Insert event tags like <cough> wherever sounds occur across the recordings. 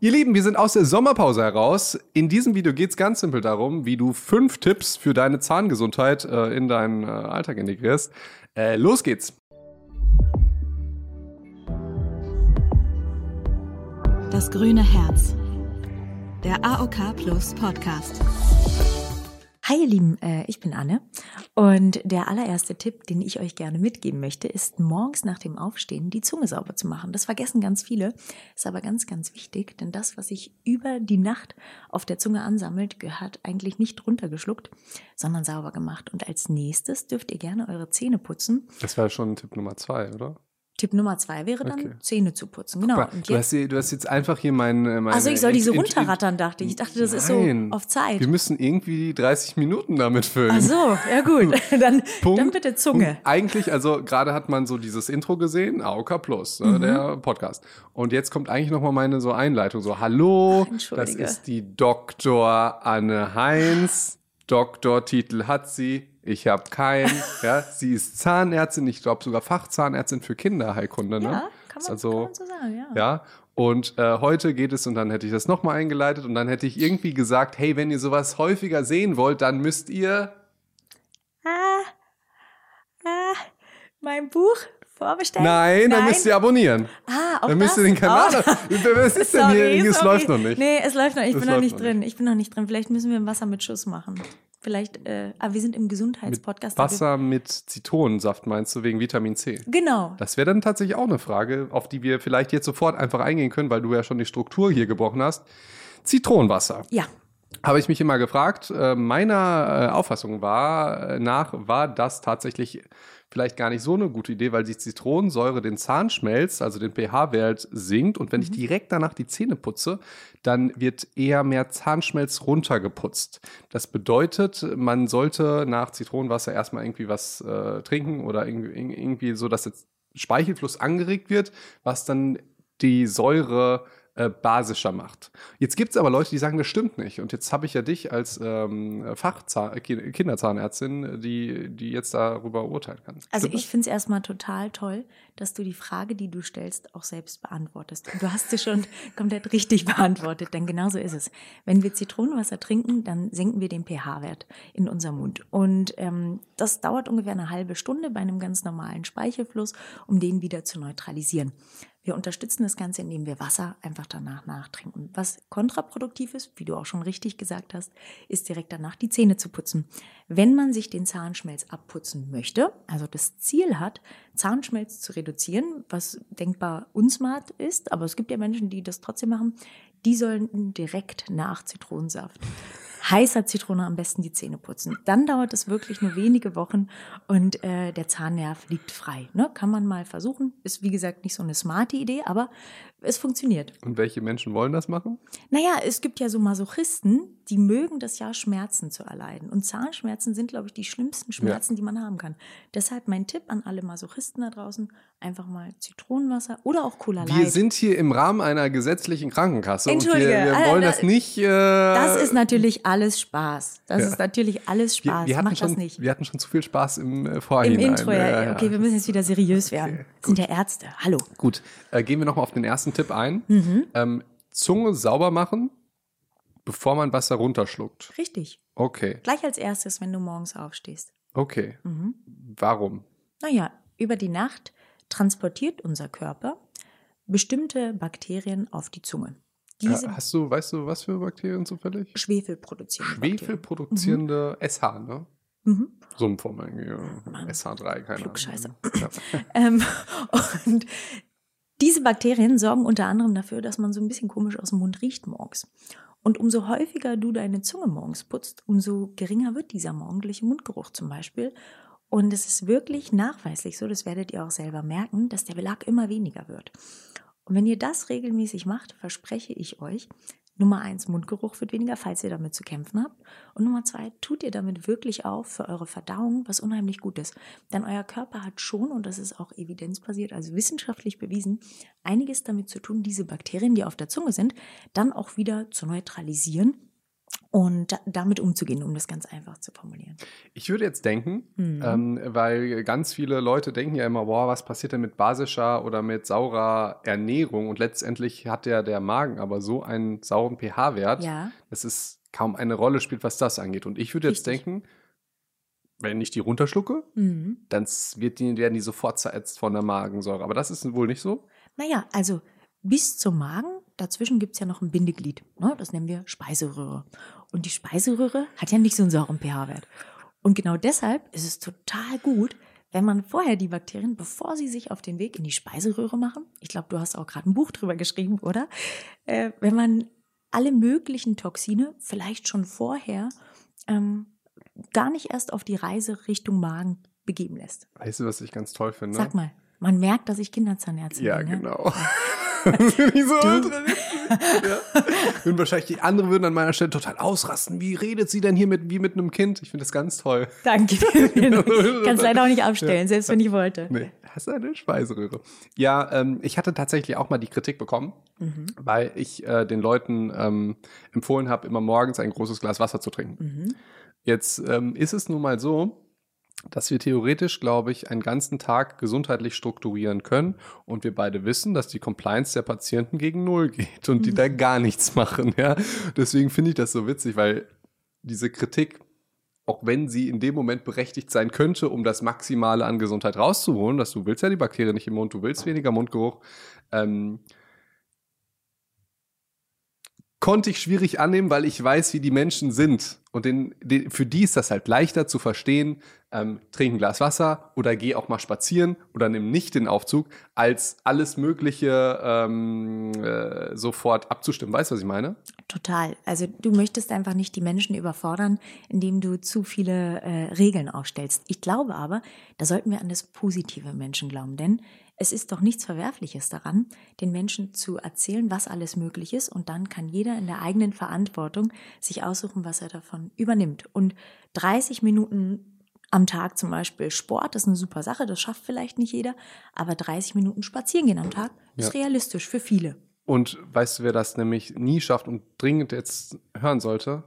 Ihr Lieben, wir sind aus der Sommerpause heraus. In diesem Video geht es ganz simpel darum, wie du fünf Tipps für deine Zahngesundheit äh, in deinen äh, Alltag integrierst. Äh, los geht's. Das grüne Herz. Der AOK Plus Podcast. Hi ihr Lieben, äh, ich bin Anne und der allererste Tipp, den ich euch gerne mitgeben möchte, ist morgens nach dem Aufstehen die Zunge sauber zu machen. Das vergessen ganz viele, ist aber ganz, ganz wichtig, denn das, was sich über die Nacht auf der Zunge ansammelt, gehört eigentlich nicht runtergeschluckt, sondern sauber gemacht. Und als nächstes dürft ihr gerne eure Zähne putzen. Das wäre schon Tipp Nummer zwei, oder? Tipp Nummer zwei wäre dann, Okay. Zähne zu putzen. Genau. Mal, Und du, hast, du hast jetzt einfach hier mein. äh, meine also ich soll diese Int- runterrattern, dachte ich. Ich dachte, das ist so Nein. auf Zeit. Wir müssen irgendwie 30 Minuten damit füllen. Ach so, ja gut. <laughs> Dann, Punkt. dann bitte Zunge. Punkt. Eigentlich, also gerade hat man so dieses Intro gesehen, AOK Plus, Mhm. ne, der Podcast. Und jetzt kommt eigentlich nochmal meine so Einleitung, so Hallo, Ach, das ist die Dr. Anne Heinz. Doktortitel hat sie, ich habe keinen. <laughs> ja, sie ist Zahnärztin, ich glaube sogar Fachzahnärztin für Kinderheilkunde. Ne? Ja, kann man, also, kann man so sagen, ja. ja. Und äh, heute geht es, und dann hätte ich das nochmal eingeleitet, und dann hätte ich irgendwie gesagt, hey, wenn ihr sowas häufiger sehen wollt, dann müsst ihr Ah, ah, mein Buch vorbestellen? Nein, dann müsst ihr abonnieren. Ah, auch Dann müsst ihr das? den Kanal. Oh. <laughs> Was ist denn hier? Sorry, Es sorry. läuft noch nicht. Nee, es läuft noch. Ich Es bin noch nicht drin. Ich bin noch nicht drin. Vielleicht müssen wir ein Wasser mit Schuss machen. Vielleicht, äh, aber wir sind im Gesundheitspodcast. da Wasser mit Zitronensaft meinst du wegen Vitamin C? Genau. Das wäre dann tatsächlich auch eine Frage, auf die wir vielleicht jetzt sofort einfach eingehen können, weil du ja schon die Struktur hier gebrochen hast. Zitronenwasser. Ja. Habe ich mich immer gefragt. Äh, meiner äh, Auffassung war, äh, nach war das tatsächlich vielleicht gar nicht so eine gute Idee, weil die Zitronensäure den Zahnschmelz, also den pH-Wert sinkt und wenn ich direkt danach die Zähne putze, dann wird eher mehr Zahnschmelz runtergeputzt. Das bedeutet, man sollte nach Zitronenwasser erstmal irgendwie was äh, trinken oder irgendwie, irgendwie so, dass jetzt Speichelfluss angeregt wird, was dann die Säure äh, basischer macht. Jetzt gibt es aber Leute, die sagen, das stimmt nicht. Und jetzt habe ich ja dich als ähm, Fachzahn äh, Ki- Kinderzahnärztin, die, die jetzt darüber urteilen kann. Also Stimmt ich finde es erstmal total toll, dass du die Frage, die du stellst, auch selbst beantwortest. Und du hast sie schon <laughs> komplett richtig beantwortet, denn genau so ist es. Wenn wir Zitronenwasser trinken, dann senken wir den pH-Wert in unserem Mund. Und ähm, das dauert ungefähr eine halbe Stunde bei einem ganz normalen Speichelfluss, um den wieder zu neutralisieren. Wir unterstützen das Ganze, indem wir Wasser einfach danach nachtrinken. Was kontraproduktiv ist, wie du auch schon richtig gesagt hast, ist direkt danach die Zähne zu putzen. Wenn man sich den Zahnschmelz abputzen möchte, also das Ziel hat, Zahnschmelz zu reduzieren, was denkbar unsmart ist, aber es gibt ja Menschen, die das trotzdem machen, die sollen direkt nach Zitronensaft heißer Zitrone am besten die Zähne putzen. Dann dauert es wirklich nur wenige Wochen und äh, der Zahnnerv liegt frei. Ne? Kann man mal versuchen. Ist wie gesagt nicht so eine smarte Idee, aber es funktioniert. Und welche Menschen wollen das machen? Naja, es gibt ja so Masochisten, die mögen das ja, Schmerzen zu erleiden. Und Zahnschmerzen sind, glaube ich, die schlimmsten Schmerzen, die man haben kann. Deshalb mein Tipp an alle Masochisten da draußen, einfach mal Zitronenwasser oder auch Cola Light. Wir sind hier im Rahmen einer gesetzlichen Krankenkasse und wir, Entschuldige, wir Alter, wollen da- das nicht. Äh, das ist natürlich alles Spaß. Das Ja. ist natürlich alles wir, Spaß. wir, hatten Mach schon, das nicht. wir hatten schon zu viel Spaß im äh, Im Vorhinein. Intro, ja, ja. Okay, wir müssen jetzt wieder seriös werden. Okay, sind ja Ärzte. Hallo. Gut, äh, gehen wir nochmal auf den ersten Tipp ein. Mhm. Ähm, Zunge sauber machen, bevor man Wasser runterschluckt. Richtig. Okay, Gleich als erstes, wenn du morgens aufstehst. okay. Mhm. Warum? Naja, über die Nacht transportiert unser Körper bestimmte Bakterien auf die Zunge. Diese Äh, hast du, weißt du, was für Bakterien zufällig? Schwefel produzieren. Schwefel produzierende SH, ne? Mhm. Ja. SH3, keine. Ahnung. Ja. <laughs> Ähm, und diese Bakterien sorgen unter anderem dafür, dass man so ein bisschen komisch aus dem Mund riecht morgens. Und umso häufiger du deine Zunge morgens putzt, umso geringer wird dieser morgendliche Mundgeruch zum Beispiel. Und es ist wirklich nachweislich so, das werdet ihr auch selber merken, dass der Belag immer weniger wird. Und wenn ihr das regelmäßig macht, verspreche ich euch, Nummer eins, Mundgeruch wird weniger, falls ihr damit zu kämpfen habt. Und Nummer zwei, tut ihr damit wirklich auf für eure Verdauung, was unheimlich gut ist. Denn euer Körper hat schon, und das ist auch evidenzbasiert, also wissenschaftlich bewiesen, einiges damit zu tun, diese Bakterien, die auf der Zunge sind, dann auch wieder zu neutralisieren und da, damit umzugehen, um das ganz einfach zu formulieren. Ich würde jetzt denken, Mhm. ähm, weil ganz viele Leute denken ja immer, boah, was passiert denn mit basischer oder mit saurer Ernährung? Und letztendlich hat ja der Magen aber so einen sauren pH-Wert, Ja, dass es kaum eine Rolle spielt, was das angeht. Und ich würde jetzt Richtig. denken, wenn ich die runterschlucke, mhm. dann wird die, werden die sofort zerätzt von der Magensäure. Aber das ist wohl nicht so. Naja, also bis zum Magen, dazwischen gibt es ja noch ein Bindeglied. Ne? Das nennen wir Speiseröhre. Und die Speiseröhre hat ja nicht so einen sauren pH-Wert. Und genau deshalb ist es total gut, wenn man vorher die Bakterien, bevor sie sich auf den Weg in die Speiseröhre machen, ich glaube, du hast auch gerade ein Buch drüber geschrieben, oder? Äh, wenn man alle möglichen Toxine vielleicht schon vorher ähm, gar nicht erst auf die Reise Richtung Magen begeben lässt. Weißt du, was ich ganz toll finde? Sag mal, man merkt, dass ich Kinderzahnärztin Ja, bin. ne? genau. Das <laughs> finde ich so Du- ultra witzig. Ja. Und wahrscheinlich die anderen würden an meiner Stelle total ausrasten. Wie redet sie denn hier mit, wie mit einem Kind? Ich finde das ganz toll. Danke. <laughs> Kannst leider auch nicht abstellen, selbst wenn ich wollte. Nee, hast du eine Speiseröhre? Ja, ähm, ich hatte tatsächlich auch mal die Kritik bekommen, Mhm. weil ich äh, den Leuten ähm, empfohlen habe, immer morgens ein großes Glas Wasser zu trinken. Mhm. Jetzt ähm, ist es nun mal so, dass wir theoretisch, glaube ich, einen ganzen Tag gesundheitlich strukturieren können und wir beide wissen, dass die Compliance der Patienten gegen Null geht und die Mhm. da gar nichts machen. Ja? Deswegen finde ich das so witzig, weil diese Kritik, auch wenn sie in dem Moment berechtigt sein könnte, um das Maximale an Gesundheit rauszuholen, dass du willst ja die Bakterien nicht im Mund, du willst weniger Mundgeruch, ähm, konnte ich schwierig annehmen, weil ich weiß, wie die Menschen sind. Und den, den, für die ist das halt leichter zu verstehen, ähm, trink ein Glas Wasser oder geh auch mal spazieren oder nimm nicht den Aufzug, als alles Mögliche ähm, äh, sofort abzustimmen. Weißt du, was ich meine? Total. Also du möchtest einfach nicht die Menschen überfordern, indem du zu viele äh, Regeln aufstellst. Ich glaube aber, da sollten wir an das positive Menschen glauben, denn es ist doch nichts Verwerfliches daran, den Menschen zu erzählen, was alles möglich ist und dann kann jeder in der eigenen Verantwortung sich aussuchen, was er davon übernimmt. Und 30 Minuten am Tag zum Beispiel Sport ist eine super Sache, das schafft vielleicht nicht jeder, aber 30 Minuten spazieren gehen am Tag ist Ja. realistisch für viele. Und weißt du, wer das nämlich nie schafft und dringend jetzt hören sollte?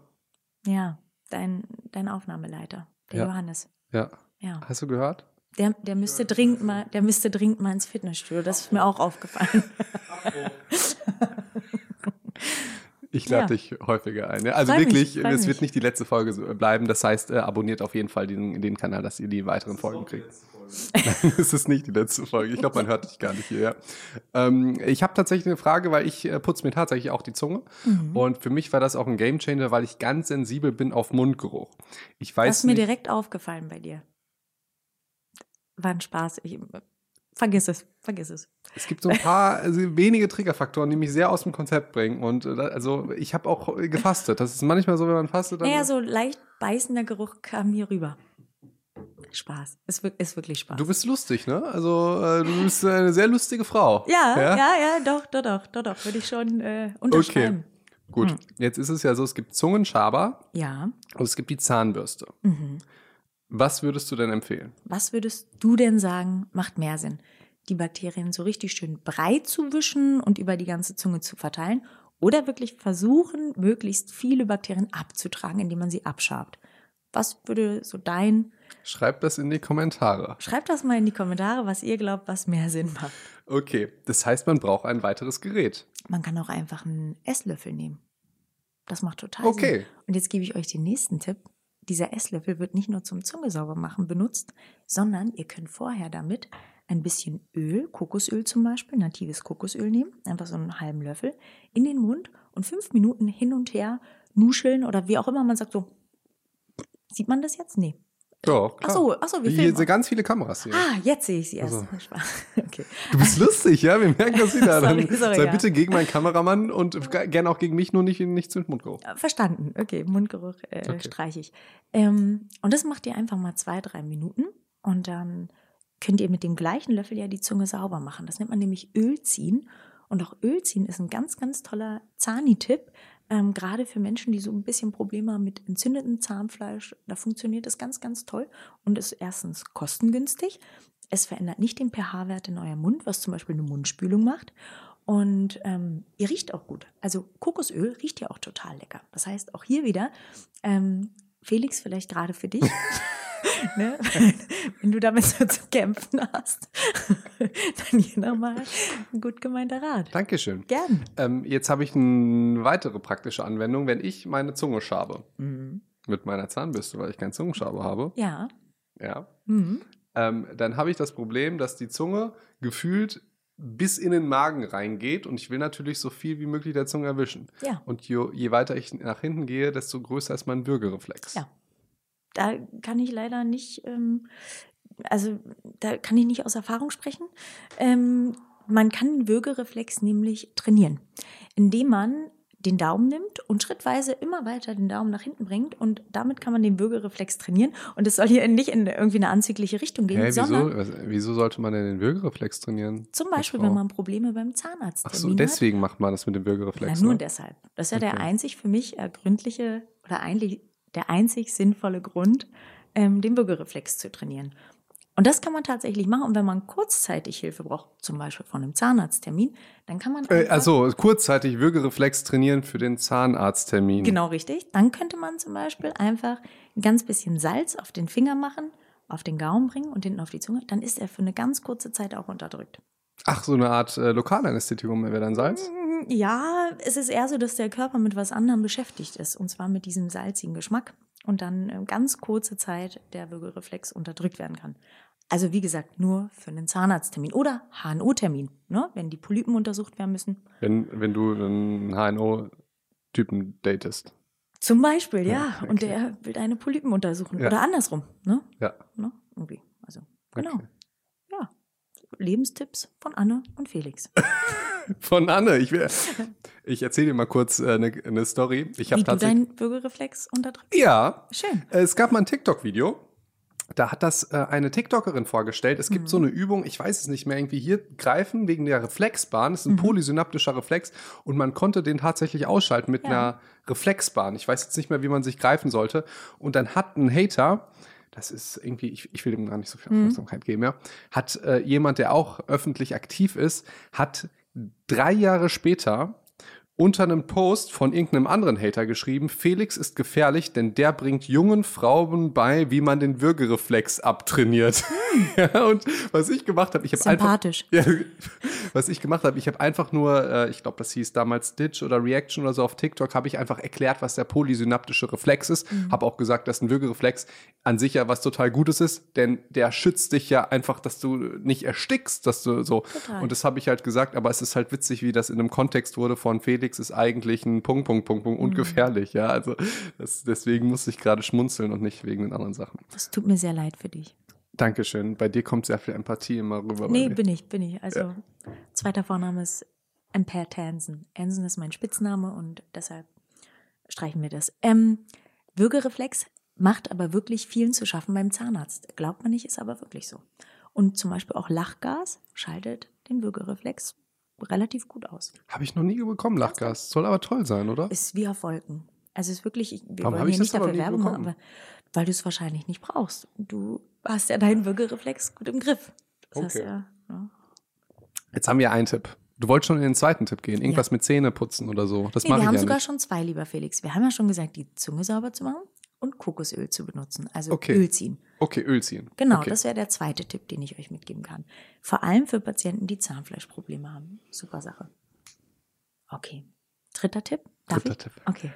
Ja, dein, dein Aufnahmeleiter, der Ja. Johannes. Ja. Ja. Hast du gehört? Der, der müsste dringend mal, der müsste dringend mal ins Fitnessstudio. Das ist mir auch aufgefallen. <laughs> Ich lade Ja. dich häufiger ein. Ja? Also Freu mich, wirklich, freu es mich. wird nicht die letzte Folge bleiben. Das heißt, äh, abonniert auf jeden Fall den, den Kanal, dass ihr die weiteren Folgen kriegt. <laughs> es ist nicht die letzte Folge. Ich glaube, man hört dich gar nicht hier. Ja. Ähm, ich habe tatsächlich eine Frage, weil ich äh, putze mir tatsächlich auch die Zunge. Mhm. Und für mich war das auch ein Gamechanger, weil ich ganz sensibel bin auf Mundgeruch. Ich Das weiß ist mir nicht, direkt aufgefallen bei dir. War ein Spaß. Ich, vergiss es, vergiss es. es gibt so ein paar also wenige Triggerfaktoren, die mich sehr aus dem Konzept bringen. Und äh, also ich habe auch gefastet. Das ist manchmal so, wenn man fastet. Dann Naja, so leicht beißender Geruch kam hier rüber. Spaß. Wir- ist wirklich Spaß. Du bist lustig, ne? Also äh, du bist eine sehr lustige Frau. ja, ja, ja, doch, doch, doch, doch, doch, würde ich schon äh, unterschreiben. Gut, Hm. jetzt ist es ja so, es gibt Zungenschaber Ja. und es gibt die Zahnbürste. Mhm. Was würdest du denn empfehlen? Was würdest du denn sagen, macht mehr Sinn? Die Bakterien so richtig schön breit zu wischen und über die ganze Zunge zu verteilen oder wirklich versuchen, möglichst viele Bakterien abzutragen, indem man sie abschabt? Was würde so dein, Schreib das in die Kommentare. schreibt das mal in die Kommentare, was ihr glaubt, was mehr Sinn macht. Okay, das heißt, man braucht ein weiteres Gerät. Man kann auch einfach einen Esslöffel nehmen. Das macht total Okay. Sinn. Und jetzt gebe ich euch den nächsten Tipp. Dieser Esslöffel wird nicht nur zum Zunge sauber machen benutzt, sondern ihr könnt vorher damit ein bisschen Öl, Kokosöl zum Beispiel, natives Kokosöl nehmen, einfach so einen halben Löffel, in den Mund und fünf Minuten hin und her nuscheln oder wie auch immer man sagt so. Sieht man das jetzt? Nee. Doch, Ach so, ach so, wir Hier filmen sind auch. ganz viele Kameras hier. Ah, jetzt sehe ich sie erst. Also. <laughs> Okay. Du bist lustig, ja? Wir merken das wieder. Sorry, sorry, sei ja. bitte gegen meinen Kameramann und gerne auch gegen mich, nur nicht, nicht zum Mundgeruch. Verstanden. Okay, Mundgeruch äh, Okay. streiche ich. Ähm, und das macht ihr einfach mal zwei, drei Minuten und dann könnt ihr mit dem gleichen Löffel ja die Zunge sauber machen. Das nennt man nämlich Öl ziehen. Und auch Öl ziehen ist ein ganz, ganz toller Zahni-Tipp. Ähm, gerade für Menschen, die so ein bisschen Probleme haben mit entzündetem Zahnfleisch. Da funktioniert das ganz, ganz toll und ist erstens kostengünstig. Es verändert nicht den pH-Wert in eurem Mund, was zum Beispiel eine Mundspülung macht. Und ähm, ihr riecht auch gut. Also Kokosöl riecht ja auch total lecker. Das heißt, auch hier wieder, ähm, Felix, vielleicht gerade für dich. <laughs> <laughs> ne? Wenn du damit so zu kämpfen hast, <laughs> dann hier nochmal ein gut gemeinter Rat. Dankeschön. Gern. Ähm, jetzt habe ich eine weitere praktische Anwendung, wenn ich meine Zunge schabe. Mhm. Mit meiner Zahnbürste, weil ich keinen Zungenschabe habe. Ja. Ja. Mhm. Ähm, dann habe ich das Problem, dass die Zunge gefühlt bis in den Magen reingeht und ich will natürlich so viel wie möglich der Zunge erwischen. Ja. Und je, je weiter ich nach hinten gehe, desto größer ist mein Würgereflex. Ja. Da kann ich leider nicht, ähm, also da kann ich nicht aus Erfahrung sprechen. Ähm, man kann den Würgereflex nämlich trainieren, indem man den Daumen nimmt und schrittweise immer weiter den Daumen nach hinten bringt und damit kann man den Würgereflex trainieren und es soll hier nicht in irgendwie eine anzügliche Richtung gehen, wieso, sondern was, wieso sollte man denn den Würgereflex trainieren? zum Beispiel, wenn man Probleme beim Zahnarzt Ach so, hat. deswegen macht man das mit dem Würgereflex. nur ne? deshalb. Das ist ja der Okay. einzig für mich ergründliche oder eigentlich der einzig sinnvolle Grund, ähm, den Bürgerreflex zu trainieren. Und das kann man tatsächlich machen. Und wenn man kurzzeitig Hilfe braucht, zum Beispiel von einem Zahnarzttermin, dann kann man. Äh, also kurzzeitig Würgereflex trainieren für den Zahnarzttermin. Genau richtig. Dann könnte man zum Beispiel einfach ein ganz bisschen Salz auf den Finger machen, auf den Gaumen bringen und hinten auf die Zunge. Dann ist er für eine ganz kurze Zeit auch unterdrückt. Ach, so eine Art äh, Lokalanästhetikum wäre dann Salz? Ja, es ist eher so, dass der Körper mit was anderem beschäftigt ist. Und zwar mit diesem salzigen Geschmack. Und dann äh, ganz kurze Zeit der Würgereflex unterdrückt werden kann. Also wie gesagt, nur für einen Zahnarzttermin oder HNO-Termin, ne? wenn die Polypen untersucht werden müssen. Wenn, wenn du einen HNO-Typen datest. Zum Beispiel, ja. Ja, Und okay. der will deine Polypen untersuchen. Ja. Oder andersrum, ne? Ja. ne? Irgendwie. Also, genau. Okay. Lebenstipps von Anne und Felix. <laughs> Von Anne. Ich, will- ich erzähle dir mal kurz äh, eine, eine Story. Ich habe Wie du tatsächlich. deinen Würgereflex unterdrückst. Ja, Schön. Es gab mal ein TikTok-Video. Da hat das äh, eine TikTokerin vorgestellt. Es gibt so Mhm. eine Übung, ich weiß es nicht mehr, irgendwie hier greifen wegen der Reflexbahn. Das ist ein Mhm. polysynaptischer Reflex und man konnte den tatsächlich ausschalten mit Ja. einer Reflexbahn. Ich weiß jetzt nicht mehr, wie man sich greifen sollte. Und dann hat ein Hater, das ist irgendwie, ich, ich will dem gar nicht so viel Mhm. Aufmerksamkeit geben, ja, hat äh, jemand, der auch öffentlich aktiv ist, hat drei Jahre später unter einem Post von irgendeinem anderen Hater geschrieben, Felix ist gefährlich, denn der bringt jungen Frauen bei, wie man den Würgereflex abtrainiert. <laughs> ja, und was ich gemacht habe, ich habe einfach <laughs> ja, was ich gemacht habe, ich habe einfach nur, äh, ich glaube, das hieß damals Stitch oder Reaction oder so auf TikTok, habe ich einfach erklärt, was der polysynaptische Reflex ist. Habe auch gesagt, dass ein Würgereflex an sich ja was total Gutes ist, denn der schützt dich ja einfach, dass du nicht erstickst, dass du so. Total. Und das habe ich halt gesagt, aber es ist halt witzig, wie das in einem Kontext wurde von Felix ist eigentlich ein Punkt, Punkt, Punkt, Punkt und gefährlich. Ja, also das, deswegen musste ich gerade schmunzeln und nicht wegen den anderen Sachen. Das tut mir sehr leid für dich. Dankeschön. Bei dir kommt sehr viel Empathie immer rüber. Nee, bin ich, bin ich. Also, zweiter Vorname ist Ampere Tansen. Ansen ist mein Spitzname und deshalb streichen wir das. Ähm, Würgereflex macht aber wirklich vielen zu schaffen beim Zahnarzt. Glaubt man nicht, ist aber wirklich so. Und zum Beispiel auch Lachgas schaltet den Würgereflex relativ gut aus. Habe ich noch nie bekommen, Lachgas. Soll aber toll sein, oder? Ist wie auf Wolken. Also es ist wirklich, ich- wir Warum wollen ich hier nicht dafür bekommen? aber weil du es wahrscheinlich nicht brauchst. Du hast ja deinen Würgereflex gut im Griff. Das Okay. ja, ja. Jetzt haben wir einen Tipp. Du wolltest schon in den zweiten Tipp gehen. Irgendwas mit Zähne putzen oder so. Das Nee, mache wir ich haben ja sogar nicht. schon zwei, lieber Felix. Wir haben ja schon gesagt, die Zunge sauber zu machen und Kokosöl zu benutzen, also Okay. Öl ziehen. Okay, Öl ziehen. Genau, okay. das wäre der zweite Tipp, den ich euch mitgeben kann. Vor allem für Patienten, die Zahnfleischprobleme haben. Super Sache. Okay. Dritter Tipp? Darf Dritter ich? Tipp. Okay.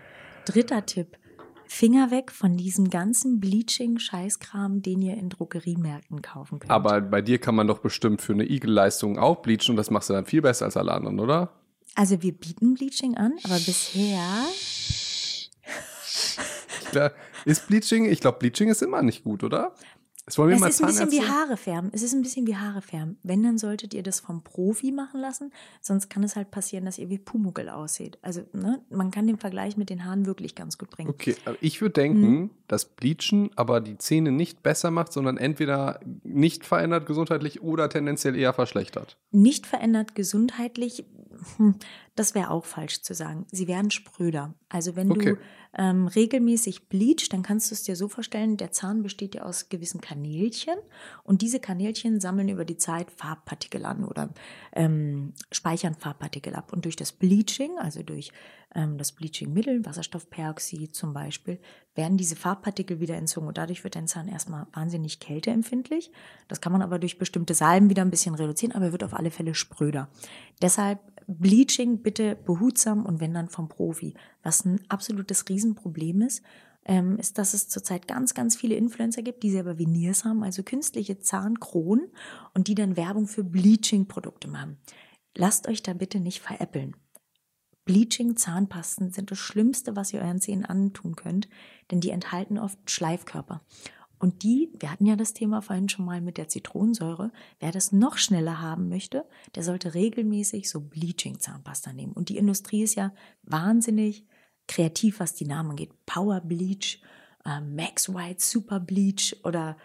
Dritter Tipp. Finger weg von diesem ganzen Bleaching-Scheißkram, den ihr in Drogeriemärkten kaufen könnt. Aber bei dir kann man doch bestimmt für eine Igel-Leistung auch bleachen und das machst du dann viel besser als alle anderen, oder? Also wir bieten Bleaching an, aber bisher Klar. Ist Bleaching, ich glaube, Bleaching ist immer nicht gut, oder? Es mal ist ein bisschen wie Haare färben. Es ist ein bisschen wie Haare färben. Wenn, dann solltet ihr das vom Profi machen lassen. Sonst kann es halt passieren, dass ihr wie Pumuckel aussieht. Also, ne, man kann den Vergleich mit den Haaren wirklich ganz gut bringen. Okay, ich würde denken, Mhm. dass Bleachen aber die Zähne nicht besser macht, sondern entweder nicht verändert gesundheitlich oder tendenziell eher verschlechtert. Nicht verändert gesundheitlich. Hm, das wäre auch falsch zu sagen. Sie werden spröder. Also wenn Okay. du ähm, regelmäßig bleach, dann kannst du es dir so vorstellen, der Zahn besteht ja aus gewissen Kanälchen und diese Kanälchen sammeln über die Zeit Farbpartikel an oder ähm, speichern Farbpartikel ab. Und durch das Bleaching, also durch ähm, das Bleachingmittel, Wasserstoffperoxid zum Beispiel, werden diese Farbpartikel wieder entzogen und dadurch wird dein Zahn erstmal wahnsinnig kälteempfindlich. Das kann man aber durch bestimmte Salben wieder ein bisschen reduzieren, aber er wird auf alle Fälle spröder. Deshalb Bleaching bitte behutsam und wenn dann vom Profi. Was ein absolutes Riesenproblem ist, ähm, ist, dass es zurzeit ganz, ganz viele Influencer gibt, die selber Veneers haben, also künstliche Zahnkronen und die dann Werbung für Bleaching-Produkte machen. Lasst euch da bitte nicht veräppeln. Bleaching-Zahnpasten sind das Schlimmste, was ihr euren Zähnen antun könnt, denn die enthalten oft Schleifkörper. Und die, wir hatten ja das Thema vorhin schon mal mit der Zitronensäure, wer das noch schneller haben möchte, der sollte regelmäßig so Bleaching-Zahnpasta nehmen. Und die Industrie ist ja wahnsinnig kreativ, was die Namen angeht. Power Bleach, äh, Max White, Super Bleach oder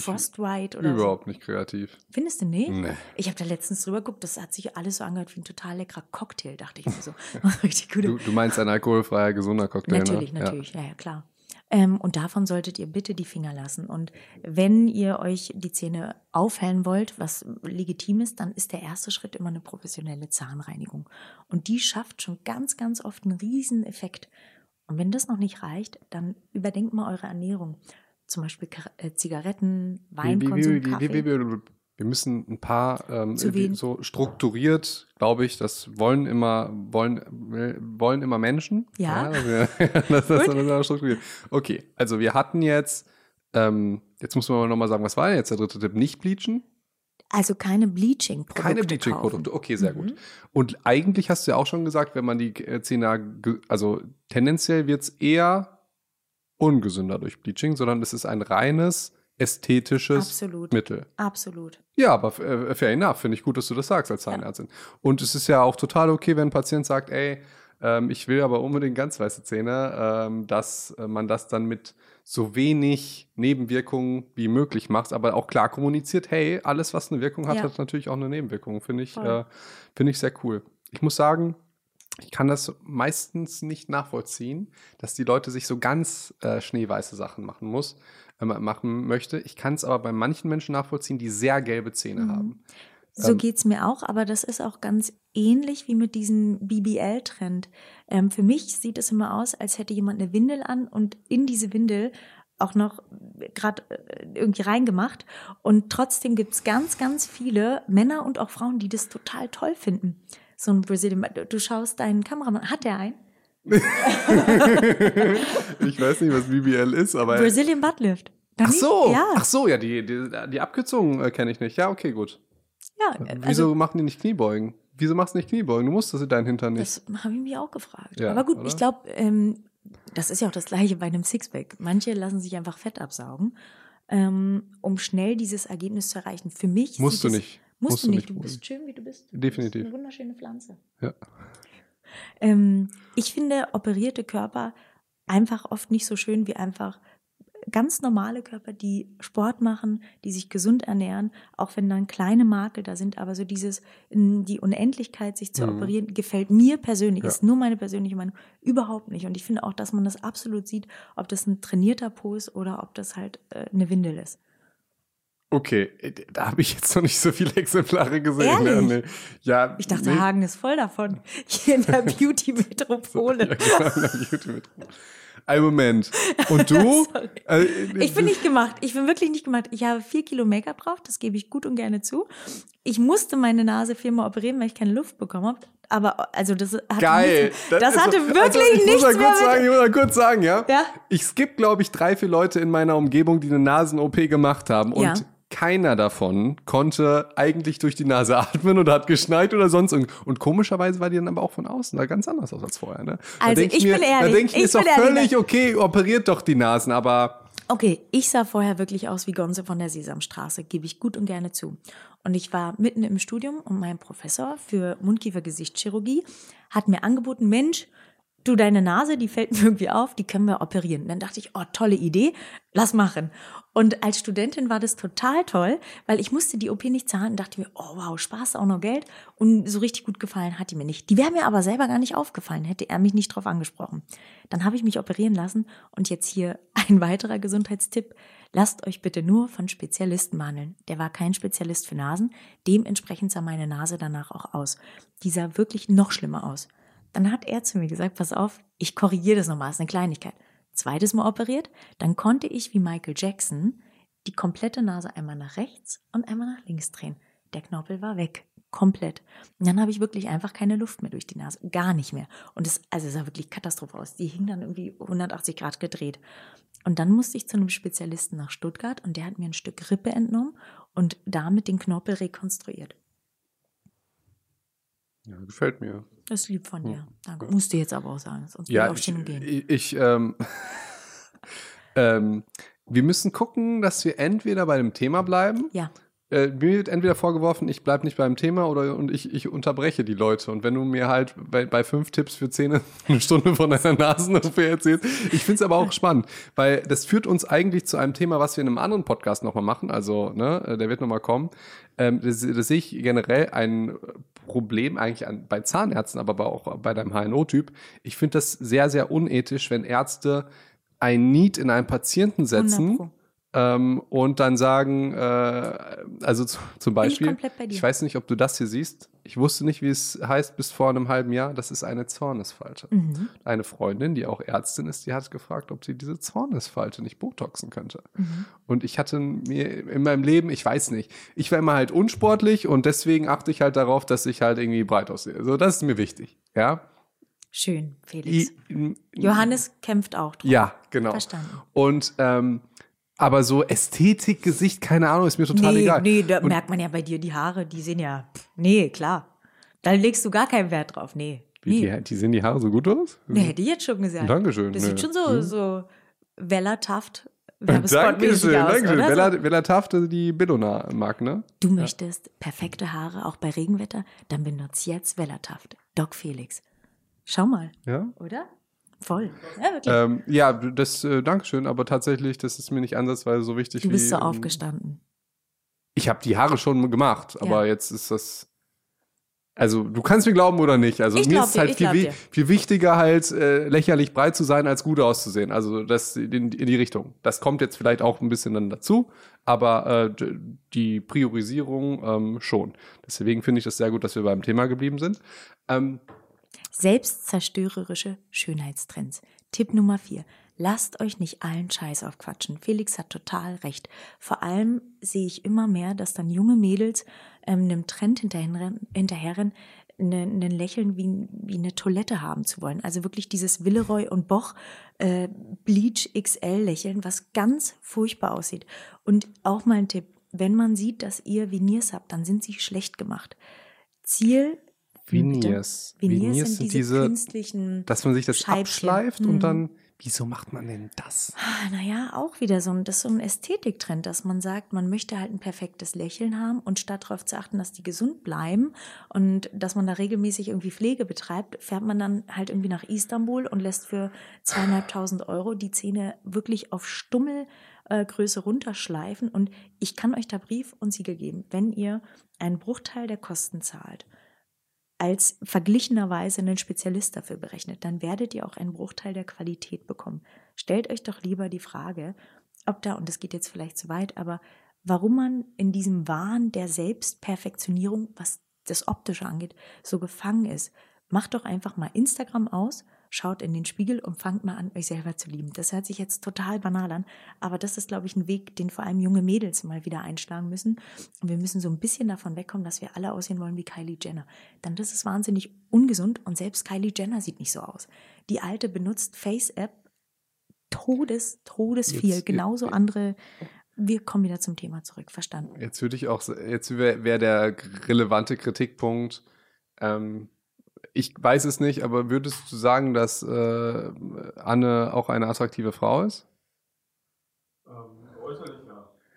Frost White oder so. Überhaupt nicht kreativ. Findest du nicht? Nee. Ich habe da letztens drüber geguckt, das hat sich alles so angehört wie ein total leckerer Cocktail, dachte ich mir so. <laughs> <laughs> Richtig gut. Du, du meinst ein alkoholfreier, gesunder Cocktail, Natürlich, ne? natürlich, ja, ja, klar. Ähm, und davon solltet ihr bitte die Finger lassen. Und wenn ihr euch die Zähne aufhellen wollt, was legitim ist, dann ist der erste Schritt immer eine professionelle Zahnreinigung. Und die schafft schon ganz, ganz oft einen riesen Effekt. Und wenn das noch nicht reicht, dann überdenkt mal eure Ernährung. Zum Beispiel äh, Zigaretten, Weinkonsum, Kaffee. Wir müssen ein paar ähm, so strukturiert, glaube ich, das wollen immer, wollen, wollen immer Menschen. Ja. also, <laughs> das, das, das ist strukturiert. Okay, also wir hatten jetzt, ähm, jetzt muss man nochmal sagen, was war denn jetzt der dritte Tipp? Nicht bleachen? Also keine Bleaching-Produkte. Keine Bleaching-Produkte. Okay, sehr Mhm. gut. Und eigentlich hast du ja auch schon gesagt, wenn man die äh, Zähne, also tendenziell wird es eher ungesünder durch Bleaching, sondern es ist ein reines ästhetisches Absolut. Mittel. Absolut. Ja, aber äh, fair enough. Finde ich gut, dass du das sagst als Zahnärztin. Und es ist ja auch total okay, wenn ein Patient sagt, ey, ähm, ich will aber unbedingt ganz weiße Zähne, ähm, dass äh, man das dann mit so wenig Nebenwirkungen wie möglich macht, aber auch klar kommuniziert, hey, alles, was eine Wirkung hat, Ja. hat natürlich auch eine Nebenwirkung. Finde ich, äh, finde ich sehr cool. Ich muss sagen, ich kann das meistens nicht nachvollziehen, dass die Leute sich so ganz äh, schneeweiße Sachen machen muss, äh, machen möchte. Ich kann es aber bei manchen Menschen nachvollziehen, die sehr gelbe Zähne Mhm. haben. So Ähm, geht's mir auch, aber das ist auch ganz ähnlich wie mit diesem BBL-Trend. Ähm, für mich sieht es immer aus, als hätte jemand eine Windel an und in diese Windel auch noch gerade irgendwie reingemacht. Und trotzdem gibt's ganz, ganz viele Männer und auch Frauen, die das total toll finden. So ein Brazilian, du schaust deinen Kameramann, hat der einen? <laughs> ich weiß nicht, was BBL ist, aber. Brazilian Buttlift. Ach so, Ja, ach so, ja, die, die, die Abkürzung äh, kenne ich nicht. Ja, okay, gut. ja. Wieso Also, machen die nicht Kniebeugen? Wieso machst du nicht Kniebeugen? Du musst das deinen Hintern nicht. Das habe ich mich auch gefragt. Ja, Aber gut, oder? ich glaube, ähm, das ist ja auch das Gleiche bei einem Sixpack. Manche lassen sich einfach Fett absaugen, ähm, um schnell dieses Ergebnis zu erreichen. Für mich Musst du es- nicht. Musst, du nicht. Du bist schön, wie du bist. Definitiv. Du bist eine wunderschöne Pflanze. Ja. Ähm, ich finde operierte Körper einfach oft nicht so schön wie einfach ganz normale Körper, die Sport machen, die sich gesund ernähren, auch wenn dann kleine Makel da sind, aber so dieses, die Unendlichkeit, sich zu Mhm. operieren, gefällt mir persönlich, Ja. ist nur meine persönliche Meinung, überhaupt nicht. Und ich finde auch, dass man das absolut sieht, ob das ein trainierter Po ist oder ob das halt äh, eine Windel ist. Okay, äh, da habe ich jetzt noch nicht so viele <laughs> Exemplare gesehen. Ehrlich? Nee. Ja, Ich dachte, nee. Hagen ist voll davon. Hier in der <laughs> Beauty-Metropole. Ja, genau, in der YouTube-Metropole. Ein Moment. Und du? <laughs> Äh, Ich bin nicht gemacht. Ich bin wirklich nicht gemacht. Ich habe vier Kilo Make-up drauf, das gebe ich gut und gerne zu. Ich musste meine Nase viermal operieren, weil ich keine Luft bekommen habe. Aber also das hatte Geil. nichts, das, ist hatte so- wirklich also, ich nichts muss mehr kurz sagen, Ich muss mal kurz sagen, ja. Ja. Ich skipp, glaube ich, drei, vier Leute in meiner Umgebung, die eine Nasen-OP gemacht haben. Und Ja. Keiner davon konnte eigentlich durch die Nase atmen oder hat geschneit oder sonst irgendwas. Und komischerweise war die dann aber auch von außen da ganz anders aus als vorher. Ne? Da Also, denk ich mir, bin Da ehrlich, denke ich mir, ich ist doch ehrlich. völlig okay, operiert doch die Nasen, aber Okay, ich sah vorher wirklich aus wie Gonzo von der Sesamstraße, gebe ich gut und gerne zu. Und ich war mitten im Studium und mein Professor für Mundkiefer-Gesichtschirurgie hat mir angeboten, Mensch, du, deine Nase, die fällt mir irgendwie auf, die können wir operieren. Und dann dachte ich, oh, tolle Idee, lass machen. Und als Studentin war das total toll, weil ich musste die OP nicht zahlen und dachte mir, oh wow, Spaß, auch noch Geld. Und so richtig gut gefallen hat die mir nicht. Die wäre mir aber selber gar nicht aufgefallen, hätte er mich nicht drauf angesprochen. Dann habe ich mich operieren lassen und jetzt hier ein weiterer Gesundheitstipp. Lasst euch bitte nur von Spezialisten behandeln. Der war kein Spezialist für Nasen. Dementsprechend sah meine Nase danach auch aus. Die sah wirklich noch schlimmer aus. Dann hat er zu mir gesagt, pass auf, ich korrigiere das nochmal, ist eine Kleinigkeit. Zweites Mal operiert, dann konnte ich wie Michael Jackson die komplette Nase einmal nach rechts und einmal nach links drehen. Der Knorpel war weg, komplett. Und dann habe ich wirklich einfach keine Luft mehr durch die Nase, gar nicht mehr. Und es, also sah wirklich Katastrophe aus. Die hing dann irgendwie 180 Grad gedreht. Und dann musste ich zu einem Spezialisten nach Stuttgart und der hat mir ein Stück Rippe entnommen und damit den Knorpel rekonstruiert. Ja, gefällt mir. Das ist lieb von dir. Danke. Musst du jetzt aber auch sagen, sonst Ja, ich ich, gehen. ich, ich ähm, <laughs> ähm, wir müssen gucken, dass wir entweder bei dem Thema bleiben. Ja, Äh, mir wird entweder vorgeworfen, ich bleibe nicht beim Thema oder und ich, ich unterbreche die Leute. Und wenn du mir halt bei, bei fünf Tipps für Zähne <laughs> eine Stunde von deiner Nasen-OP erzählst, ich finde es aber auch spannend, weil das führt uns eigentlich zu einem Thema, was wir in einem anderen Podcast nochmal machen. Also, ne, äh, der wird nochmal kommen. Ähm, das, das sehe ich generell ein Problem eigentlich an, bei Zahnärzten, aber auch bei deinem HNO-Typ. Ich finde das sehr, sehr unethisch, wenn Ärzte ein Need in einen Patienten 100 setzen. Ähm, und dann sagen, äh, also zu, zum ich Beispiel, dir. ich weiß nicht, ob du das hier siehst. Ich wusste nicht, wie es heißt bis vor einem halben Jahr. Das ist eine Zornesfalte. Mhm. Eine Freundin, die auch Ärztin ist, die hat gefragt, ob sie diese Zornesfalte nicht botoxen könnte. Mhm. Und ich hatte mir in meinem Leben, ich weiß nicht, ich war immer halt unsportlich und deswegen achte ich halt darauf, dass ich halt irgendwie breit aussehe. So, das ist mir wichtig. Ja. Schön, Felix. I, Johannes kämpft auch drauf. Ja, genau. Verstanden. Und ähm, aber so Ästhetik, Gesicht, keine Ahnung, ist mir total nee, egal. nee, da Und- merkt man ja bei dir, die Haare, die sehen ja, pff, nee, klar. Da legst du gar keinen Wert drauf, nee. Wie, nee. die, die sehen die Haare so gut aus? Nee, hätte ich jetzt schon gesagt. Dankeschön. Das nee. sieht schon so, Hm. so <laughs> Weller Taft Dankeschön, Werbespotmäßig aus, Dankeschön. oder? Bella, So. Bella Tafte, die Billona mag, ne? Du möchtest perfekte Haare auch bei Regenwetter? Dann benutzt jetzt Wellertaft. Doc Felix. Schau mal, Ja. oder? Voll. Ja, wirklich. Ähm, ja, das, äh, Dankeschön, aber tatsächlich, das ist mir nicht ansatzweise so wichtig du bist wie. so ähm, aufgestanden. Ich habe die Haare schon gemacht, aber Ja. jetzt ist das. Also, du kannst mir glauben oder nicht. Also, Ich mir ist es dir, halt viel, viel wichtiger, halt äh, lächerlich breit zu sein, als gut auszusehen. Also, das in, in die Richtung. Das kommt jetzt vielleicht auch ein bisschen dann dazu, aber äh, die Priorisierung ähm, schon. Deswegen finde ich das sehr gut, dass wir beim Thema geblieben sind. Ähm, Selbstzerstörerische Schönheitstrends. Tipp Nummer vier. Lasst euch nicht allen Scheiß aufquatschen. Felix hat total recht. Vor allem sehe ich immer mehr, dass dann junge Mädels ähm, einem Trend hinterherrennen, hinterherrennen eine, ein Lächeln wie, wie eine Toilette haben zu wollen. Also wirklich dieses Villeroy und Boch äh, Bleach XL Lächeln, was ganz furchtbar aussieht. Und auch mal ein Tipp, wenn man sieht, dass ihr Veneers habt, dann sind sie schlecht gemacht. Ziel Veneers. Veneers, sind diese, künstlichen. dass man sich das Scheibchen. abschleift Hm. und dann. Wieso macht man denn das? Ah, Naja, auch wieder so ein, das so ein Ästhetiktrend, dass man sagt, man möchte halt ein perfektes Lächeln haben und statt darauf zu achten, dass die gesund bleiben und dass man da regelmäßig irgendwie Pflege betreibt, fährt man dann halt irgendwie nach Istanbul und lässt für zweieinhalbtausend Euro die Zähne wirklich auf Stummelgröße äh, Größe runterschleifen. Und ich kann euch da Brief und Siegel geben, wenn ihr einen Bruchteil der Kosten zahlt, als verglichenerweise einen Spezialist dafür berechnet, dann werdet ihr auch einen Bruchteil der Qualität bekommen. Stellt euch doch lieber die Frage, ob da, und das geht jetzt vielleicht zu weit, aber warum man in diesem Wahn der Selbstperfektionierung, was das Optische angeht, so gefangen ist. Macht doch einfach mal Instagram aus, schaut in den Spiegel und fangt mal an, euch selber zu lieben. Das hört sich jetzt total banal an, aber das ist, glaube ich, ein Weg, den vor allem junge Mädels mal wieder einschlagen müssen. Und wir müssen so ein bisschen davon wegkommen, dass wir alle aussehen wollen wie Kylie Jenner. Dann das ist wahnsinnig ungesund und selbst Kylie Jenner sieht nicht so aus. Die alte benutzt Face-App Todes, Todes Jetzt- viel. Genauso jetzt- andere. Wir kommen wieder zum Thema zurück. Verstanden. Jetzt würde ich auch, jetzt wäre wär der relevante Kritikpunkt, ähm, ich weiß es nicht, aber würdest du sagen, dass äh, Anne auch eine attraktive Frau ist? Ähm.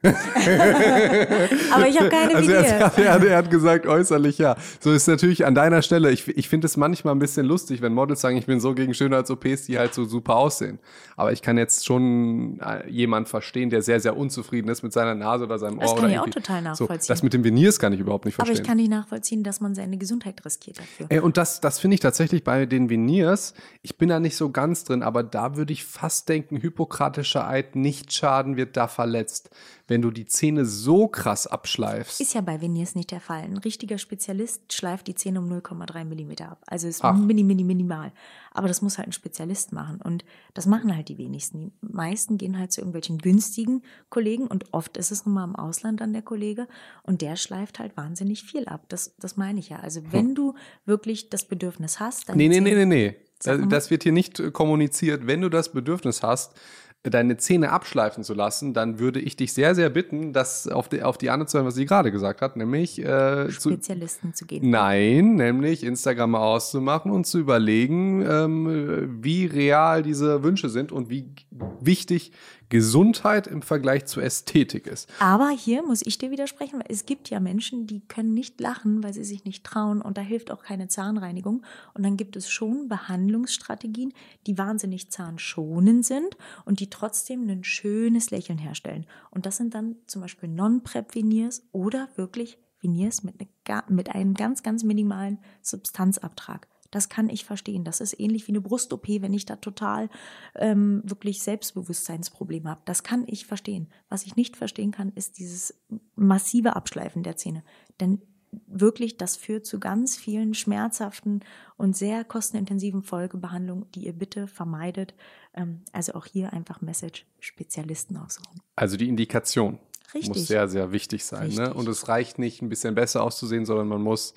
<laughs> Aber ich habe keine Also wie er, er, er hat gesagt, äußerlich ja. So ist natürlich an deiner Stelle, ich, ich finde es manchmal ein bisschen lustig, wenn Models sagen, ich bin so gegen Schönheits-OPs, die halt so super aussehen. Aber ich kann jetzt schon äh, jemand verstehen, der sehr, sehr unzufrieden ist mit seiner Nase oder seinem Ohr. Das kann oder ich auch irgendwie- total So, nachvollziehen. das mit dem Veneers kann ich überhaupt nicht Aber verstehen. ich kann nicht nachvollziehen, dass man seine Gesundheit riskiert dafür. Ey, und das, das finde ich tatsächlich bei den Veneers, ich bin da nicht so ganz drin, aber da würde ich fast denken, hypokratischer Eid, nicht schaden wird da verletzt. Wenn du die Zähne so krass abschleifst. Ist ja bei Veneers nicht der Fall. Ein richtiger Spezialist schleift die Zähne um 0,3 Millimeter ab. Also ist Ach. mini, mini, minimal. Aber das muss halt ein Spezialist machen. Und das machen halt die wenigsten. Die meisten gehen halt zu irgendwelchen günstigen Kollegen und oft ist es nun mal im Ausland dann der Kollege und der schleift halt wahnsinnig viel ab. Das, das meine ich ja. Also wenn du wirklich das Bedürfnis hast, dann. Nee, nee, nee, nee, nee. Das wird hier nicht äh, kommuniziert. Wenn du das Bedürfnis hast, deine Zähne abschleifen zu lassen, dann würde ich dich sehr, sehr bitten, das auf die, auf die Anne zu hören, was sie gerade gesagt hat, nämlich äh, zu, Spezialisten zu gehen. Nein, nämlich Instagram auszumachen und zu überlegen, ähm, wie real diese Wünsche sind und wie wichtig Gesundheit im Vergleich zur Ästhetik ist. Aber hier muss ich dir widersprechen, weil es gibt ja Menschen, die können nicht lachen, weil sie sich nicht trauen und da hilft auch keine Zahnreinigung. Und dann gibt es schon Behandlungsstrategien, die wahnsinnig zahnschonend sind und die trotzdem ein schönes Lächeln herstellen. Und das sind dann zum Beispiel Non-Prep-Veneers oder wirklich Veneers mit, ne, ga- mit einem ganz, ganz minimalen Substanzabtrag. Das kann ich verstehen. Das ist ähnlich wie eine Brust-OP, wenn ich da total ähm, wirklich Selbstbewusstseinsprobleme habe. Das kann ich verstehen. Was ich nicht verstehen kann, ist dieses massive Abschleifen der Zähne. Denn wirklich, das führt zu ganz vielen schmerzhaften und sehr kostenintensiven Folgebehandlungen, die ihr bitte vermeidet. Ähm, also auch hier einfach Message Spezialisten aussuchen. Also die Indikation Richtig. muss sehr, sehr wichtig sein. Ne? Und es reicht nicht, ein bisschen besser auszusehen, sondern man muss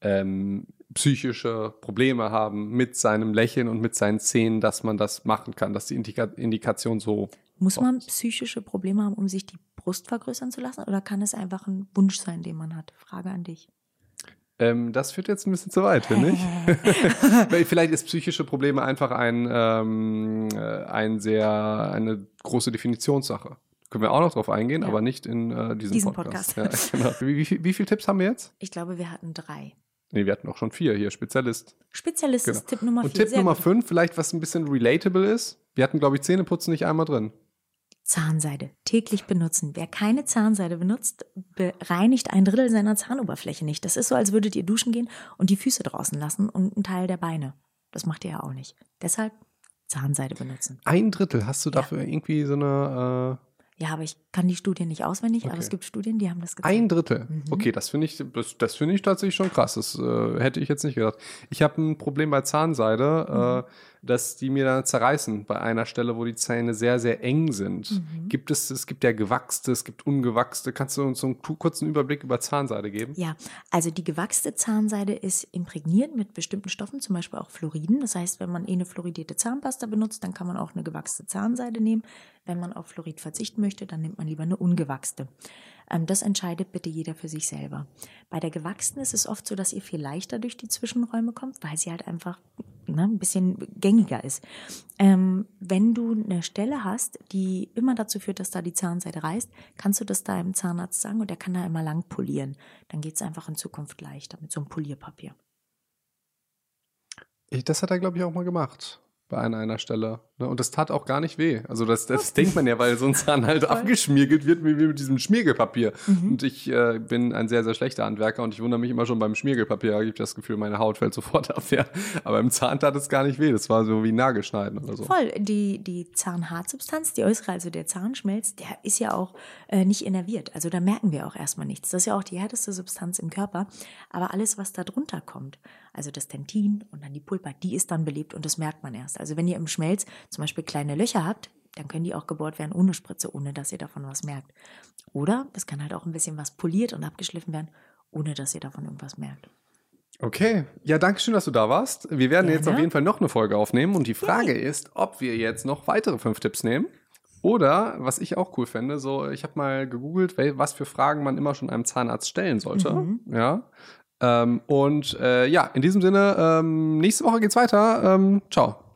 ähm, psychische Probleme haben mit seinem Lächeln und mit seinen Zähnen, dass man das machen kann, dass die Indika Indikation so. Muss man psychische Probleme haben, um sich die Brust vergrößern zu lassen? Oder kann es einfach ein Wunsch sein, den man hat? Frage an dich. Ähm, das führt jetzt ein bisschen zu weit, finde ich. <laughs> Vielleicht ist psychische Probleme einfach ein, ähm, äh, ein sehr, eine große Definitionssache. Können wir auch noch drauf eingehen, Ja. aber nicht in äh, diesem Diesen Podcast. Podcast. Ja, genau. wie, wie, wie viele Tipps haben wir jetzt? Ich glaube, wir hatten drei. Nee, wir hatten auch schon vier hier, Spezialist. Spezialist Genau. ist Tipp Nummer Und vier. Tipp Sehr Nummer gut. fünf, vielleicht was ein bisschen relatable ist. Wir hatten, glaube ich, Zähneputzen nicht einmal drin. Zahnseide täglich benutzen. Wer keine Zahnseide benutzt, bereinigt ein Drittel seiner Zahnoberfläche nicht. Das ist so, als würdet ihr duschen gehen und die Füße draußen lassen und einen Teil der Beine. Das macht ihr ja auch nicht. Deshalb Zahnseide benutzen. Ein Drittel. Hast du Ja. dafür irgendwie so eine Ja, aber ich kann die Studien nicht auswendig, aber Okay. es gibt Studien, die haben das gezeigt. ein Drittel? Mhm. Okay, das finde ich, das, das finde ich tatsächlich schon krass. Das äh, hätte ich jetzt nicht gedacht. Ich habe ein Problem bei Zahnseide, Mhm. äh, dass die mir dann zerreißen bei einer Stelle, wo die Zähne sehr, sehr eng sind. Mhm. Gibt es, es gibt ja gewachste, es gibt ungewachste. Kannst du uns so einen ku- kurzen Überblick über Zahnseide geben? Ja, also die gewachste Zahnseide ist imprägniert mit bestimmten Stoffen, zum Beispiel auch Fluoriden. Das heißt, wenn man eh eine fluoridierte Zahnpasta benutzt, dann kann man auch eine gewachste Zahnseide nehmen. Wenn man auf Fluorid verzichten möchte, dann nimmt man lieber eine ungewachste. Ähm, das entscheidet bitte jeder für sich selber. Bei der gewachsenen ist es oft so, dass ihr viel leichter durch die Zwischenräume kommt, weil sie halt einfach ne, ein bisschen gängiger ist. Ähm, wenn du eine Stelle hast, die immer dazu führt, dass da die Zahnseide reißt, kannst du das deinem Zahnarzt sagen und der kann da immer lang polieren. Dann geht es einfach in Zukunft leichter mit so einem Polierpapier. Ich, das hat er, glaube ich, auch mal gemacht. Bei einer, einer Stelle. Ne? Und das tat auch gar nicht weh. Also das, das denkt man ja, weil so ein Zahn halt abgeschmiergelt wird wie mit diesem Schmiergelpapier. Mhm. Und ich äh, bin ein sehr, sehr schlechter Handwerker und ich wundere mich immer schon beim Schmiergelpapier. Da habe ich das Gefühl, meine Haut fällt <laughs> sofort ab. Ja. Aber im Zahn tat es gar nicht weh. Das war so wie Nagelschneiden oder so. Voll, die, die Zahnhartsubstanz, die äußere, also der Zahnschmelz, der ist ja auch äh, nicht innerviert. Also da merken wir auch erstmal nichts. Das ist ja auch die härteste Substanz im Körper. Aber alles, was da drunter kommt, also das Dentin und dann die Pulpa, die ist dann belebt und das merkt man erst. Also wenn ihr im Schmelz zum Beispiel kleine Löcher habt, dann können die auch gebohrt werden ohne Spritze, ohne dass ihr davon was merkt. Oder es kann halt auch ein bisschen was poliert und abgeschliffen werden, ohne dass ihr davon irgendwas merkt. Okay, ja, danke schön, dass du da warst. Wir werden jetzt Gerne. auf jeden Fall noch eine Folge aufnehmen und die Frage ist, ob wir jetzt noch weitere fünf Tipps nehmen. Oder, was ich auch cool fände, so, ich habe mal gegoogelt, was für Fragen man immer schon einem Zahnarzt stellen sollte. Mhm. Ja. Ähm, und äh, ja, in diesem Sinne, ähm, nächste Woche geht's weiter. Ähm, ciao.